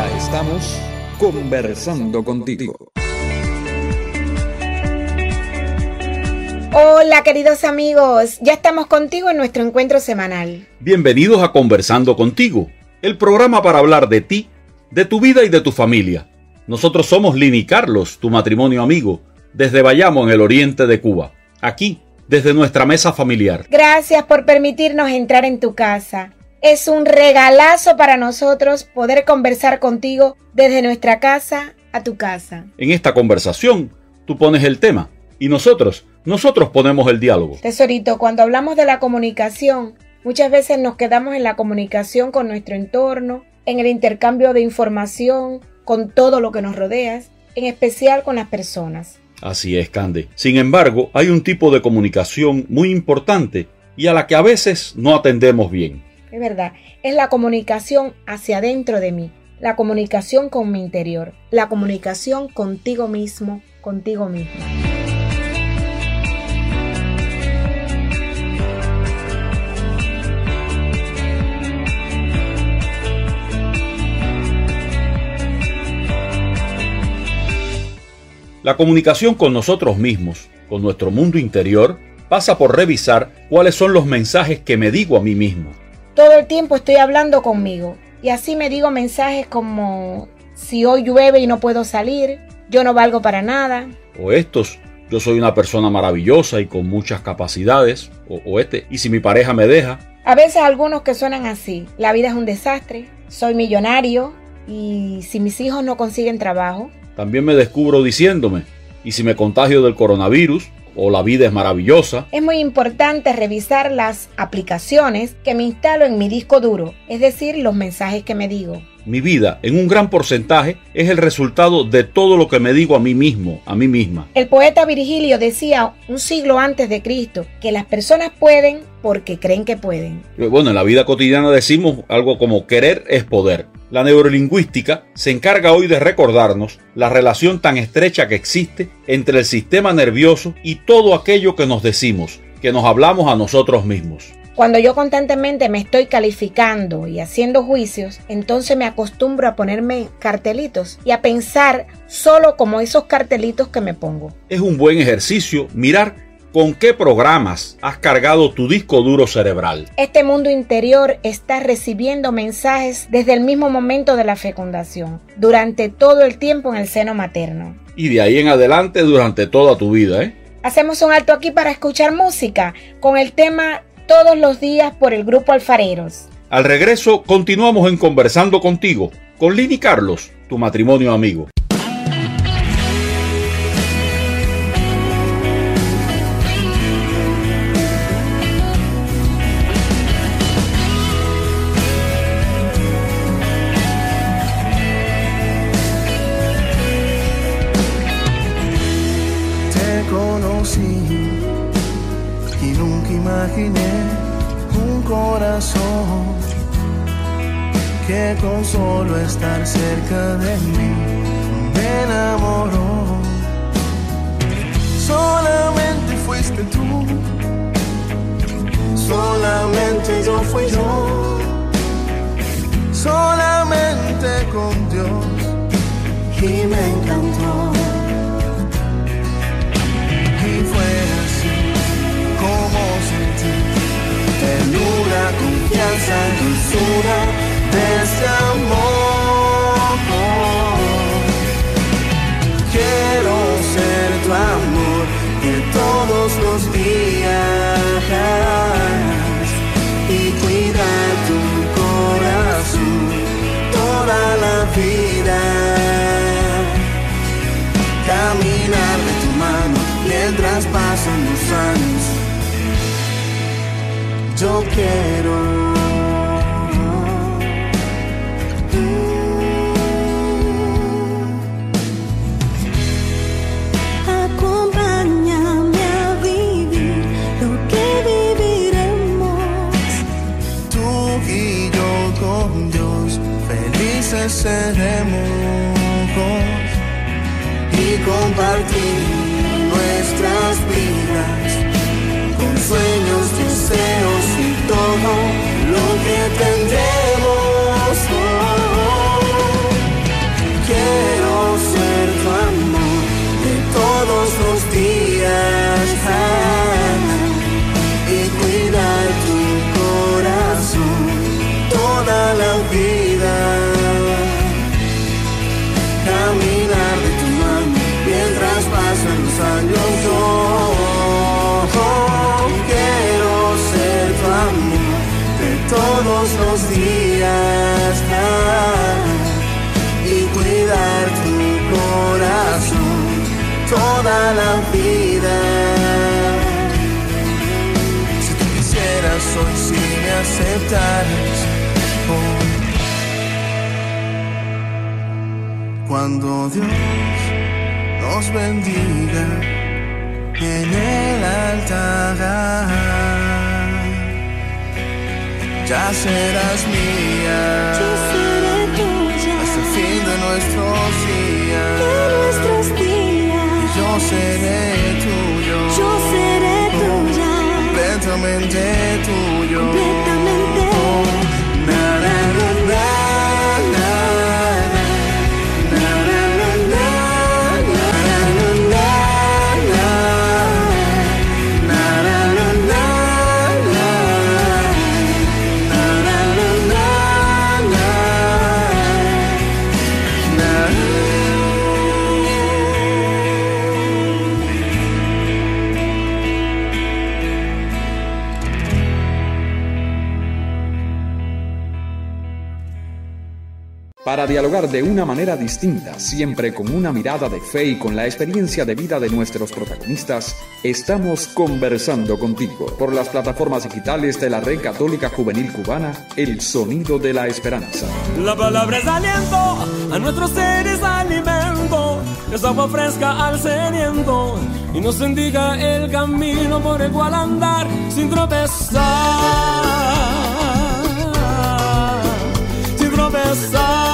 Ya estamos conversando contigo. Hola queridos amigos, ya estamos contigo en nuestro encuentro semanal. Bienvenidos a Conversando contigo, el programa para hablar de ti, de tu vida y de tu familia. Nosotros somos Lini Carlos, tu matrimonio amigo, desde Bayamo en el oriente de Cuba, aquí, desde nuestra mesa familiar. Gracias por permitirnos entrar en tu casa. Es un regalazo para nosotros poder conversar contigo desde nuestra casa a tu casa. En esta conversación, tú pones el tema y nosotros, nosotros ponemos el diálogo. Tesorito, cuando hablamos de la comunicación, muchas veces nos quedamos en la comunicación con nuestro entorno, en el intercambio de información, con todo lo que nos rodea, en especial con las personas. Así es, Cande. Sin embargo, hay un tipo de comunicación muy importante y a la que a veces no atendemos bien es verdad, es la comunicación hacia adentro de mí, la comunicación con mi interior, la comunicación contigo mismo, contigo misma. La comunicación con nosotros mismos, con nuestro mundo interior, pasa por revisar cuáles son los mensajes que me digo a mí mismo todo el tiempo estoy hablando conmigo. Y así me digo mensajes como si hoy llueve y no puedo salir, yo no valgo para nada. O estos, yo soy una persona maravillosa y con muchas capacidades. O, este, y si mi pareja me deja. A veces algunos que suenan así, la vida es un desastre, soy millonario y si mis hijos no consiguen trabajo. También me descubro diciéndome, y si me contagio del coronavirus, o la vida es maravillosa. Es muy importante revisar las aplicaciones que me instalo en mi disco duro, es decir, los mensajes que me digo. Mi vida, en un gran porcentaje, es el resultado de todo lo que me digo a mí mismo, a mí misma. El poeta Virgilio decía un siglo antes de Cristo que las personas pueden porque creen que pueden. Bueno, en la vida cotidiana decimos algo como querer es poder. La neurolingüística se encarga hoy de recordarnos la relación tan estrecha que existe entre el sistema nervioso y todo aquello que nos decimos, que nos hablamos a nosotros mismos. Cuando yo constantemente me estoy calificando y haciendo juicios, entonces me acostumbro a ponerme cartelitos y a pensar solo como esos cartelitos que me pongo. Es un buen ejercicio mirar ¿Con qué programas has cargado tu disco duro cerebral? Este mundo interior está recibiendo mensajes desde el mismo momento de la fecundación, durante todo el tiempo en el seno materno. Y de ahí en adelante durante toda tu vida, ¿eh? Hacemos un alto aquí para escuchar música con el tema Todos los días por el grupo Alfareros. Al regreso continuamos en Conversando contigo con Lini Carlos, tu matrimonio amigo. Que con solo estar cerca de mí me enamoró. Solamente fuiste tú, solamente yo fui yo, solamente con Dios y me encantó. Confianza, dulzura de ese amor. Quiero ser tu amor de todos los días y cuidar tu corazón toda la vida. Caminar de tu mano mientras pasan los años. Yo quiero seremos y compartir nuestras vidas con sueños, deseos y todo lo que tendremos. Hoy. Cuando Dios nos bendiga en el altar, ya serás mía Yo seré tuya hasta el fin de nuestros días. de nuestros Y días. yo seré tuyo. Yo seré tuya completamente tuyo. completamente. Para dialogar de una manera distinta, siempre con una mirada de fe y con la experiencia de vida de nuestros protagonistas, estamos conversando contigo por las plataformas digitales de la Red Católica Juvenil Cubana, El Sonido de la Esperanza. La palabra es aliento, a nuestros seres alimento, es agua fresca al sediento y nos indica el camino por el cual andar sin tropezar, sin tropezar.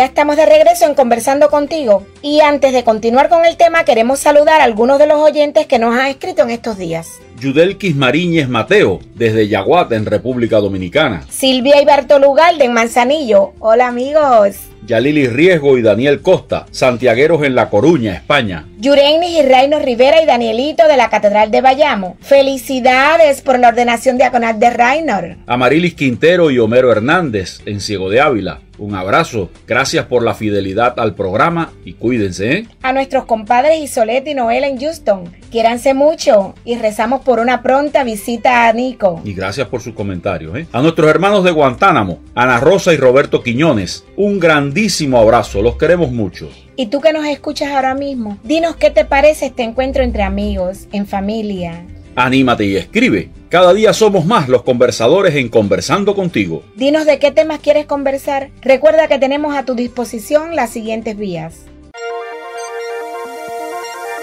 Ya estamos de regreso en Conversando contigo y antes de continuar con el tema queremos saludar a algunos de los oyentes que nos han escrito en estos días. Yudelquis Mariñez Mateo, desde Yaguat, en República Dominicana. Silvia y Bartolugalde en Manzanillo. Hola amigos. Yalili Riesgo y Daniel Costa, santiagueros en La Coruña, España. Yurenis y Reino Rivera y Danielito de la Catedral de Bayamo. Felicidades por la ordenación diaconal de Rainor. Amarilis Quintero y Homero Hernández, en Ciego de Ávila. Un abrazo, gracias por la fidelidad al programa y cuídense, ¿eh? A nuestros compadres Isolet y Noel en Houston. Quiéranse mucho y rezamos por una pronta visita a Nico. Y gracias por sus comentarios, ¿eh? A nuestros hermanos de Guantánamo, Ana Rosa y Roberto Quiñones, un grandísimo abrazo, los queremos mucho. Y tú que nos escuchas ahora mismo, dinos qué te parece este encuentro entre amigos, en familia. Anímate y escribe. Cada día somos más los conversadores en Conversando contigo. Dinos de qué temas quieres conversar. Recuerda que tenemos a tu disposición las siguientes vías.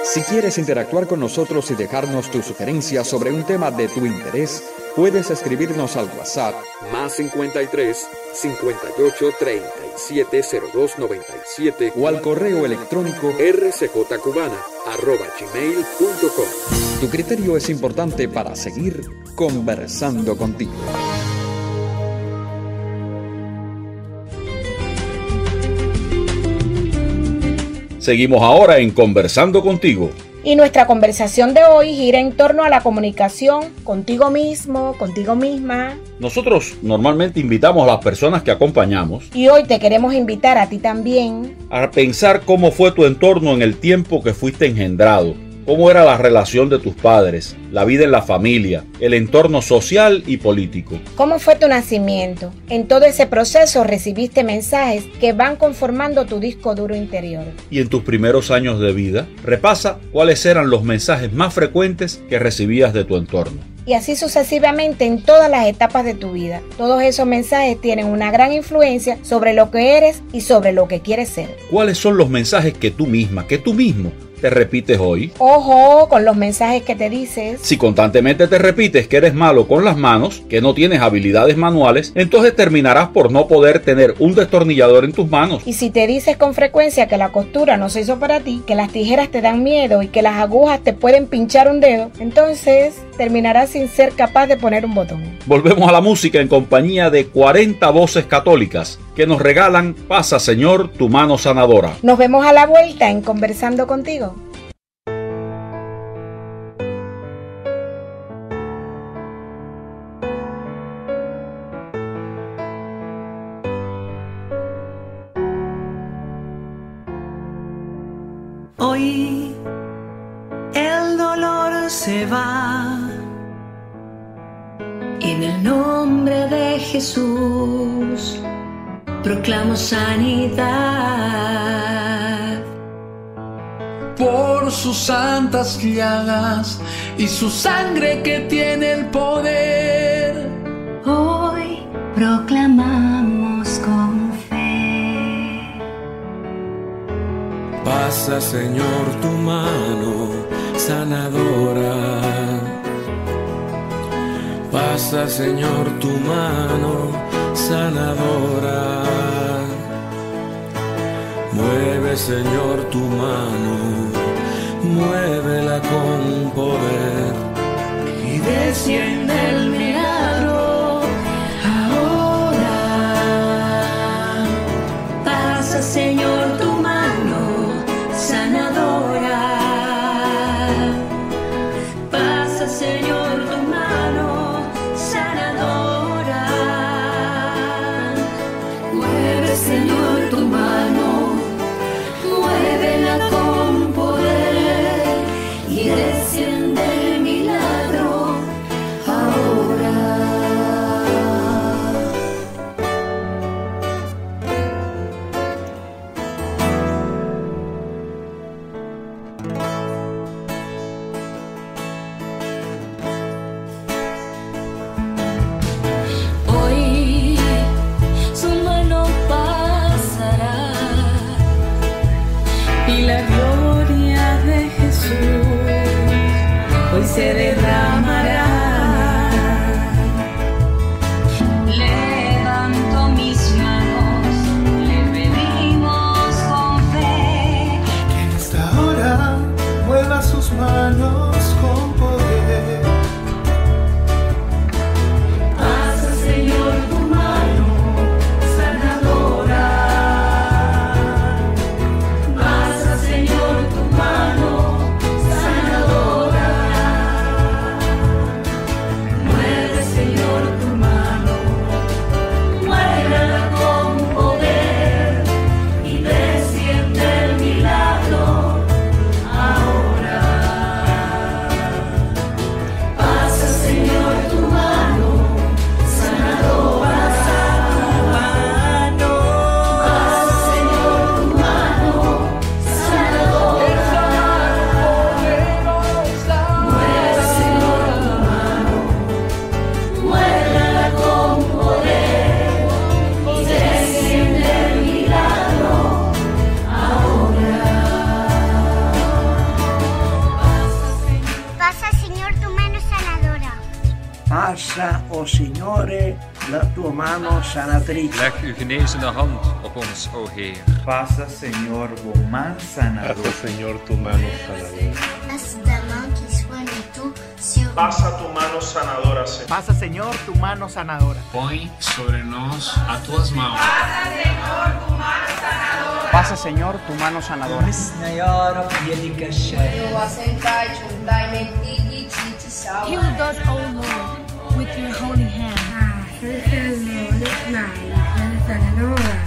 Si quieres interactuar con nosotros y dejarnos tus sugerencias sobre un tema de tu interés, puedes escribirnos al WhatsApp más 53 58 37 02 97 o al correo electrónico rcjcubana arroba gmail.com. Tu criterio es importante para seguir conversando contigo. Seguimos ahora en Conversando contigo. Y nuestra conversación de hoy gira en torno a la comunicación contigo mismo, contigo misma. Nosotros normalmente invitamos a las personas que acompañamos Y hoy te queremos invitar a ti también a pensar cómo fue tu entorno en el tiempo que fuiste engendrado, cómo era la relación de tus padres, la vida en la familia, el entorno social y político. ¿Cómo fue tu nacimiento? En todo ese proceso recibiste mensajes que van conformando tu disco duro interior. Y en tus primeros años de vida, repasa cuáles eran los mensajes más frecuentes que recibías de tu entorno. Y así sucesivamente en todas las etapas de tu vida. Todos esos mensajes tienen una gran influencia sobre lo que eres y sobre lo que quieres ser. ¿Cuáles son los mensajes que tú misma, que tú mismo te repites hoy? Ojo con los mensajes que te dices. Si constantemente te repites que eres malo con las manos, que no tienes habilidades manuales, entonces terminarás por no poder tener un destornillador en tus manos. Y si te dices con frecuencia que la costura no se hizo para ti, que las tijeras te dan miedo y que las agujas te pueden pinchar un dedo, entonces terminarás sin ser capaz de poner un botón. Volvemos a la música en compañía de 40 voces católicas que nos regalan Pasa Señor tu mano sanadora. Nos vemos a la vuelta en Conversando contigo. Proclamo sanidad. por sus santas llagas y su sangre que tiene el poder. Hoy proclamamos con fe. Pasa, Señor, tu mano sanadora. Pasa, Señor, tu mano sanadora. Mueve, Señor, tu mano, muévela con poder. y desciende el se derramará. Senhor, o man sanador. Passa, Senhor, tu mano sanadora. Tu. Pasa tu mano sanadora, Señor. Pasa, Señor, tu mano sanadora. Põe sobre nós as tuas mãos. Pasa, Señor, tu mano sanadora. Heal us, O Lord, with your holy hand. Pasa, Señor, tu mano,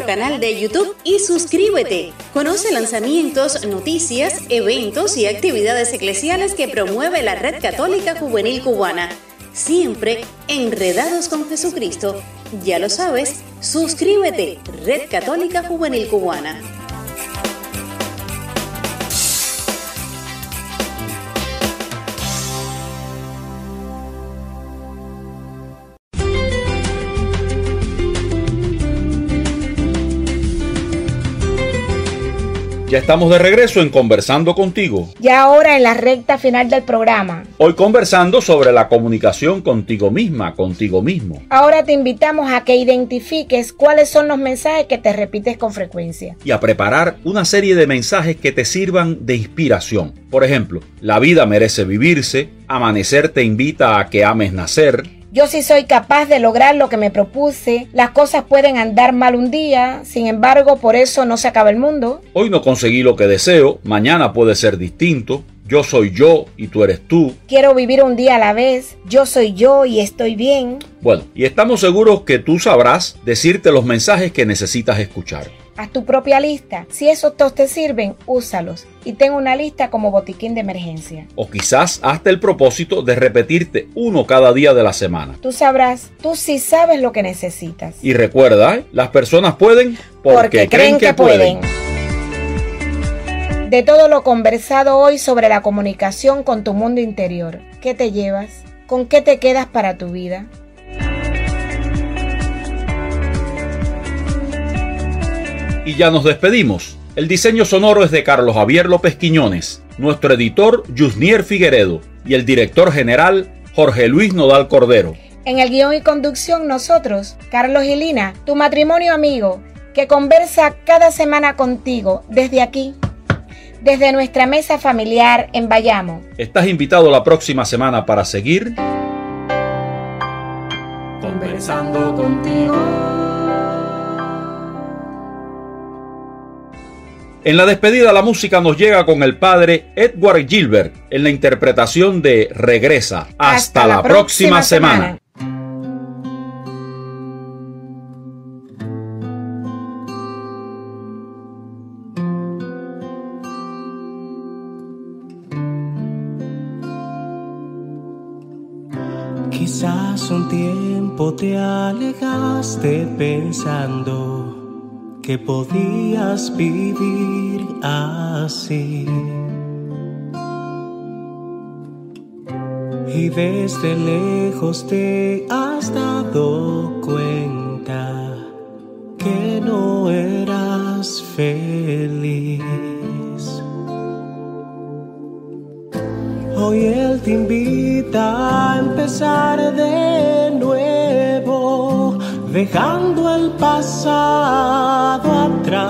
canal de YouTube y suscríbete. Conoce lanzamientos, noticias, eventos y actividades eclesiales que promueve la Red Católica Juvenil Cubana. Siempre enredados con Jesucristo. Ya lo sabes, suscríbete, Red Católica Juvenil Cubana. Ya estamos de regreso en Conversando contigo. Ya ahora en la recta final del programa. Hoy conversando sobre la comunicación contigo misma, contigo mismo. Ahora te invitamos a que identifiques cuáles son los mensajes que te repites con frecuencia. Y a preparar una serie de mensajes que te sirvan de inspiración. Por ejemplo, la vida merece vivirse, amanecer te invita a que ames nacer, yo sí soy capaz de lograr lo que me propuse. Las cosas pueden andar mal un día, sin embargo, por eso no se acaba el mundo. Hoy no conseguí lo que deseo, mañana puede ser distinto. Yo soy yo y tú eres tú. Quiero vivir un día a la vez. Yo soy yo y estoy bien. Bueno, y estamos seguros que tú sabrás decirte los mensajes que necesitas escuchar. Haz tu propia lista. Si esos tos te sirven, úsalos. Y ten una lista como botiquín de emergencia. O quizás hazte el propósito de repetirte uno cada día de la semana. Tú sabrás, tú sí sabes lo que necesitas. Y recuerda, ¿eh? las personas pueden porque, porque creen, que, que pueden. pueden. De todo lo conversado hoy sobre la comunicación con tu mundo interior, ¿qué te llevas? ¿Con qué te quedas para tu vida? Y ya nos despedimos. El diseño sonoro es de Carlos Javier López Quiñones, nuestro editor Yusnier Figueredo y el director general Jorge Luis Nodal Cordero. En el guion y conducción nosotros, Carlos y Lina, tu matrimonio amigo, que conversa cada semana contigo desde aquí, desde nuestra mesa familiar en Bayamo. Estás invitado la próxima semana para seguir conversando contigo. En la despedida la música nos llega con el padre Edward Gilbert en la interpretación de Regresa. Hasta, Hasta la, la, próxima, próxima semana. semana. Quizás un tiempo te alejaste pensando que podías vivir así. Y desde lejos te has dado cuenta que no eras feliz. Hoy Él te invita a empezar de dejando el pasado atrás,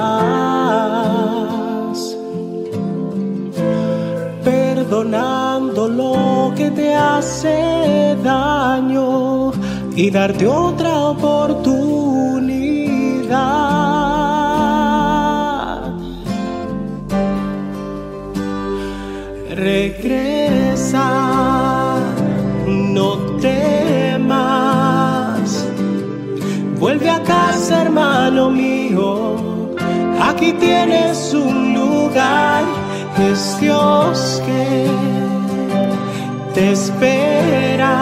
perdonando lo que te hace daño y darte otra oportunidad. Vuelve a casa, hermano mío. Aquí tienes un lugar, es Dios que te espera.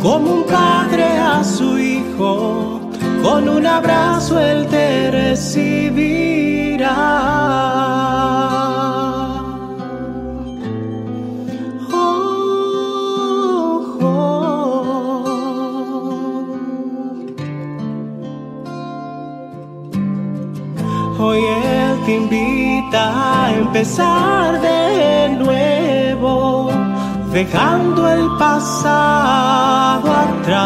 Como un padre a su hijo, con un abrazo él te recibirá. Invita a empezar de nuevo, dejando el pasado atrás,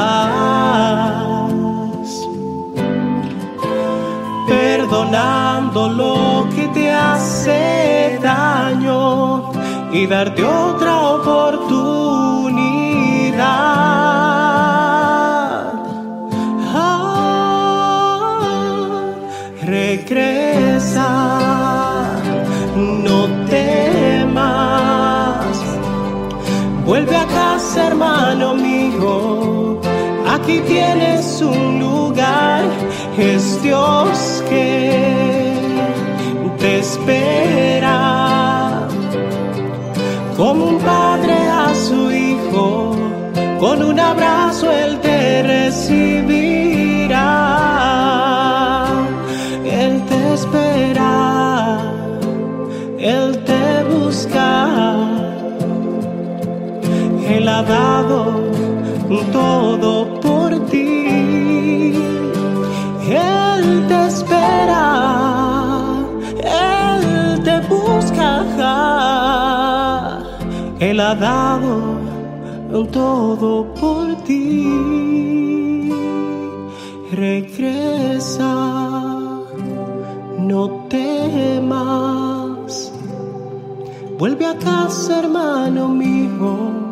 perdonando lo que te hace daño y darte otra oportunidad. Hermano mío. Aquí tienes un lugar, es Dios que te espera. Como un padre a su hijo, con un abrazo él te recibirá. Dado todo por ti. Él te espera, Él te busca. Él ha dado todo por ti. Regresa, no temas. Vuelve a casa, hermano mío.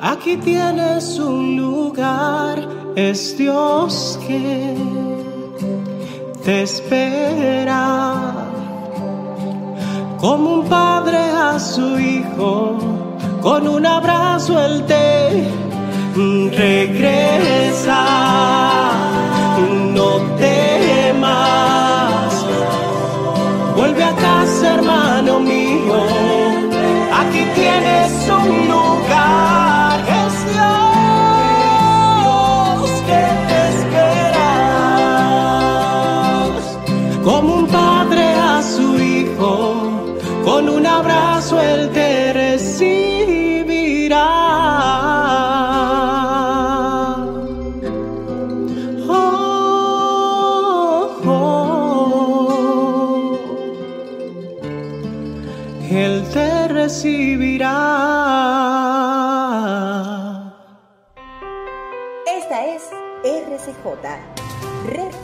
Aquí tienes un lugar, es Dios que te espera. Como un padre a su hijo, con un abrazo él te regresa. No temas, vuelve a casa, hermano mío. Como un padre a su hijo, con un abrazo él te recibirá. Oh, oh. Él te recibirá. Esta es RCJ,